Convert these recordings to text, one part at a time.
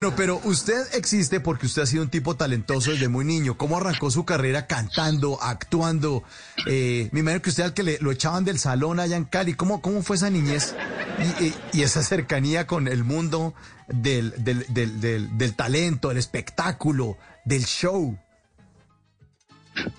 No, pero usted existe porque usted ha sido un tipo talentoso desde muy niño. ¿Cómo arrancó su carrera cantando, actuando? Eh, me imagino que usted al que le, lo echaban del salón allá en Cali. ¿Cómo, cómo fue esa niñez y, esa cercanía con el mundo del, del, del, del talento, del espectáculo, del show?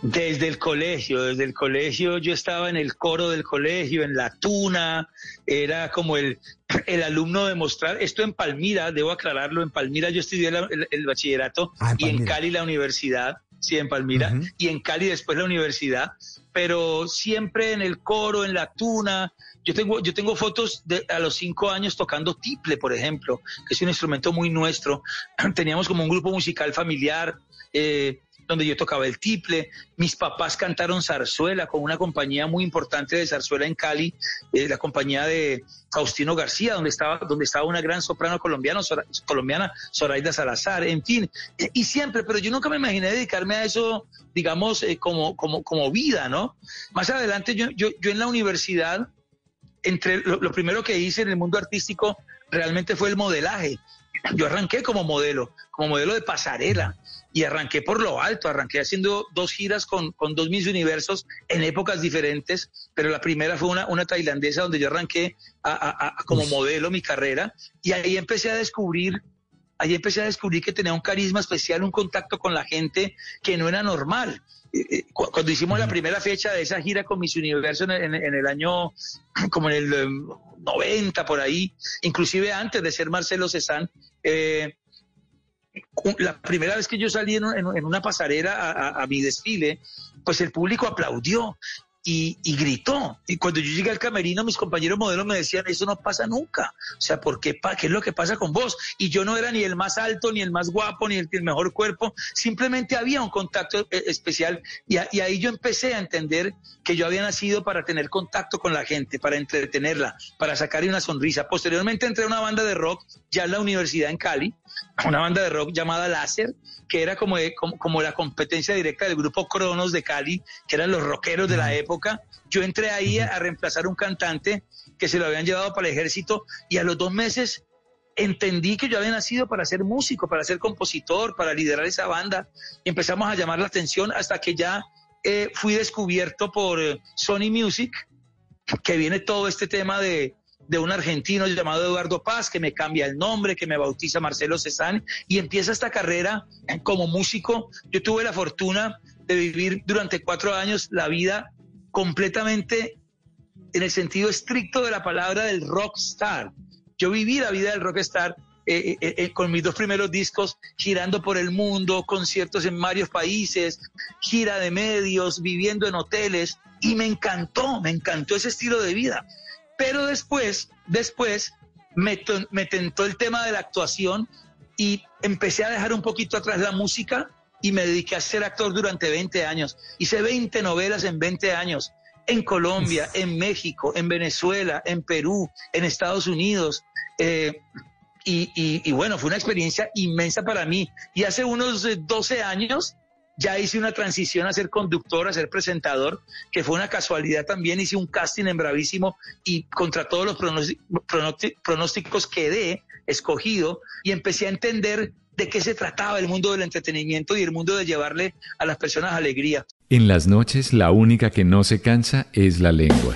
Desde el colegio, desde el colegio yo estaba en el coro del colegio, en la tuna, era como el, el alumno de mostrar, esto en Palmira, debo aclararlo, en Palmira yo estudié el, bachillerato ah, y en Cali la universidad, sí, en Palmira, y en Cali después la universidad, pero siempre en el coro, en la tuna, yo tengo, yo tengo fotos de a los cinco años tocando tiple, por ejemplo, que es un instrumento muy nuestro. Teníamos como un grupo musical familiar. Eh, donde yo tocaba el tiple. Mis papás cantaron zarzuela con una compañía muy importante de zarzuela en Cali, eh, la compañía de Faustino García, donde estaba, donde estaba una gran soprano colombiana, colombiana, Zoraida Salazar, en fin. y siempre, pero yo nunca me imaginé dedicarme a eso, digamos, eh, como, como, como vida, ¿no? Más adelante yo, yo, yo en la universidad, entre lo primero que hice en el mundo artístico realmente fue el modelaje. Yo arranqué como modelo, como modelo de pasarela y arranqué por lo alto, arranqué haciendo dos giras con, con dos Miss Universos en épocas diferentes, pero la primera fue una, una tailandesa donde yo arranqué como modelo mi carrera y ahí empecé a descubrir ahí empecé a descubrir que tenía un carisma especial, un contacto con la gente que no era normal. Eh, eh, cuando hicimos la primera fecha de esa gira con Miss Universo en, el año, como en el 90 por ahí, inclusive antes de ser Marcelo Cezanne, eh, la primera vez que yo salí en, una pasarela a, mi desfile, pues el público aplaudió y, gritó. Y cuando yo llegué al camerino, mis compañeros modelos me decían, eso no pasa nunca. O sea, ¿por qué, qué es lo que pasa con vos? Y yo no era ni el más alto, ni el más guapo, ni el, mejor cuerpo. Simplemente había un contacto eh, especial. Y, y, ahí yo empecé a entender que yo había nacido para tener contacto con la gente, para entretenerla, para sacarle una sonrisa. Posteriormente entré a una banda de rock, ya en la universidad en Cali, una banda de rock llamada Láser, que era como, como, la competencia directa del grupo Cronos de Cali, que eran los rockeros de la época. Yo entré ahí a, reemplazar un cantante que se lo habían llevado para el ejército y a los dos meses entendí que yo había nacido para ser músico, para ser compositor, para liderar esa banda. Y empezamos a llamar la atención hasta que ya eh, fui descubierto por eh, Sony Music, que viene todo este tema de, de un argentino llamado Eduardo Paz, que me cambia el nombre, que me bautiza Marcelo Cezanne, y empieza esta carrera como músico. Yo tuve la fortuna de vivir durante cuatro años la vida completamente en el sentido estricto de la palabra del rockstar. Yo viví la vida del rockstar eh, eh, eh, con mis dos primeros discos, girando por el mundo, conciertos en varios países, gira de medios, viviendo en hoteles, y me encantó, me encantó ese estilo de vida. Pero después, después me, tentó el tema de la actuación y empecé a dejar un poquito atrás la música y me dediqué a ser actor durante 20 años. Hice 20 novelas en 20 años, en Colombia, en México, en Venezuela, en Perú, en Estados Unidos. Eh, y, y, bueno, fue una experiencia inmensa para mí. Y hace unos 12 años ya hice una transición a ser conductor, a ser presentador, que fue una casualidad también. Hice un casting en Bravísimo y contra todos los pronósticos quedé escogido y empecé a entender de qué se trataba el mundo del entretenimiento y el mundo de llevarle a las personas alegría. En las noches la única que no se cansa es la lengua.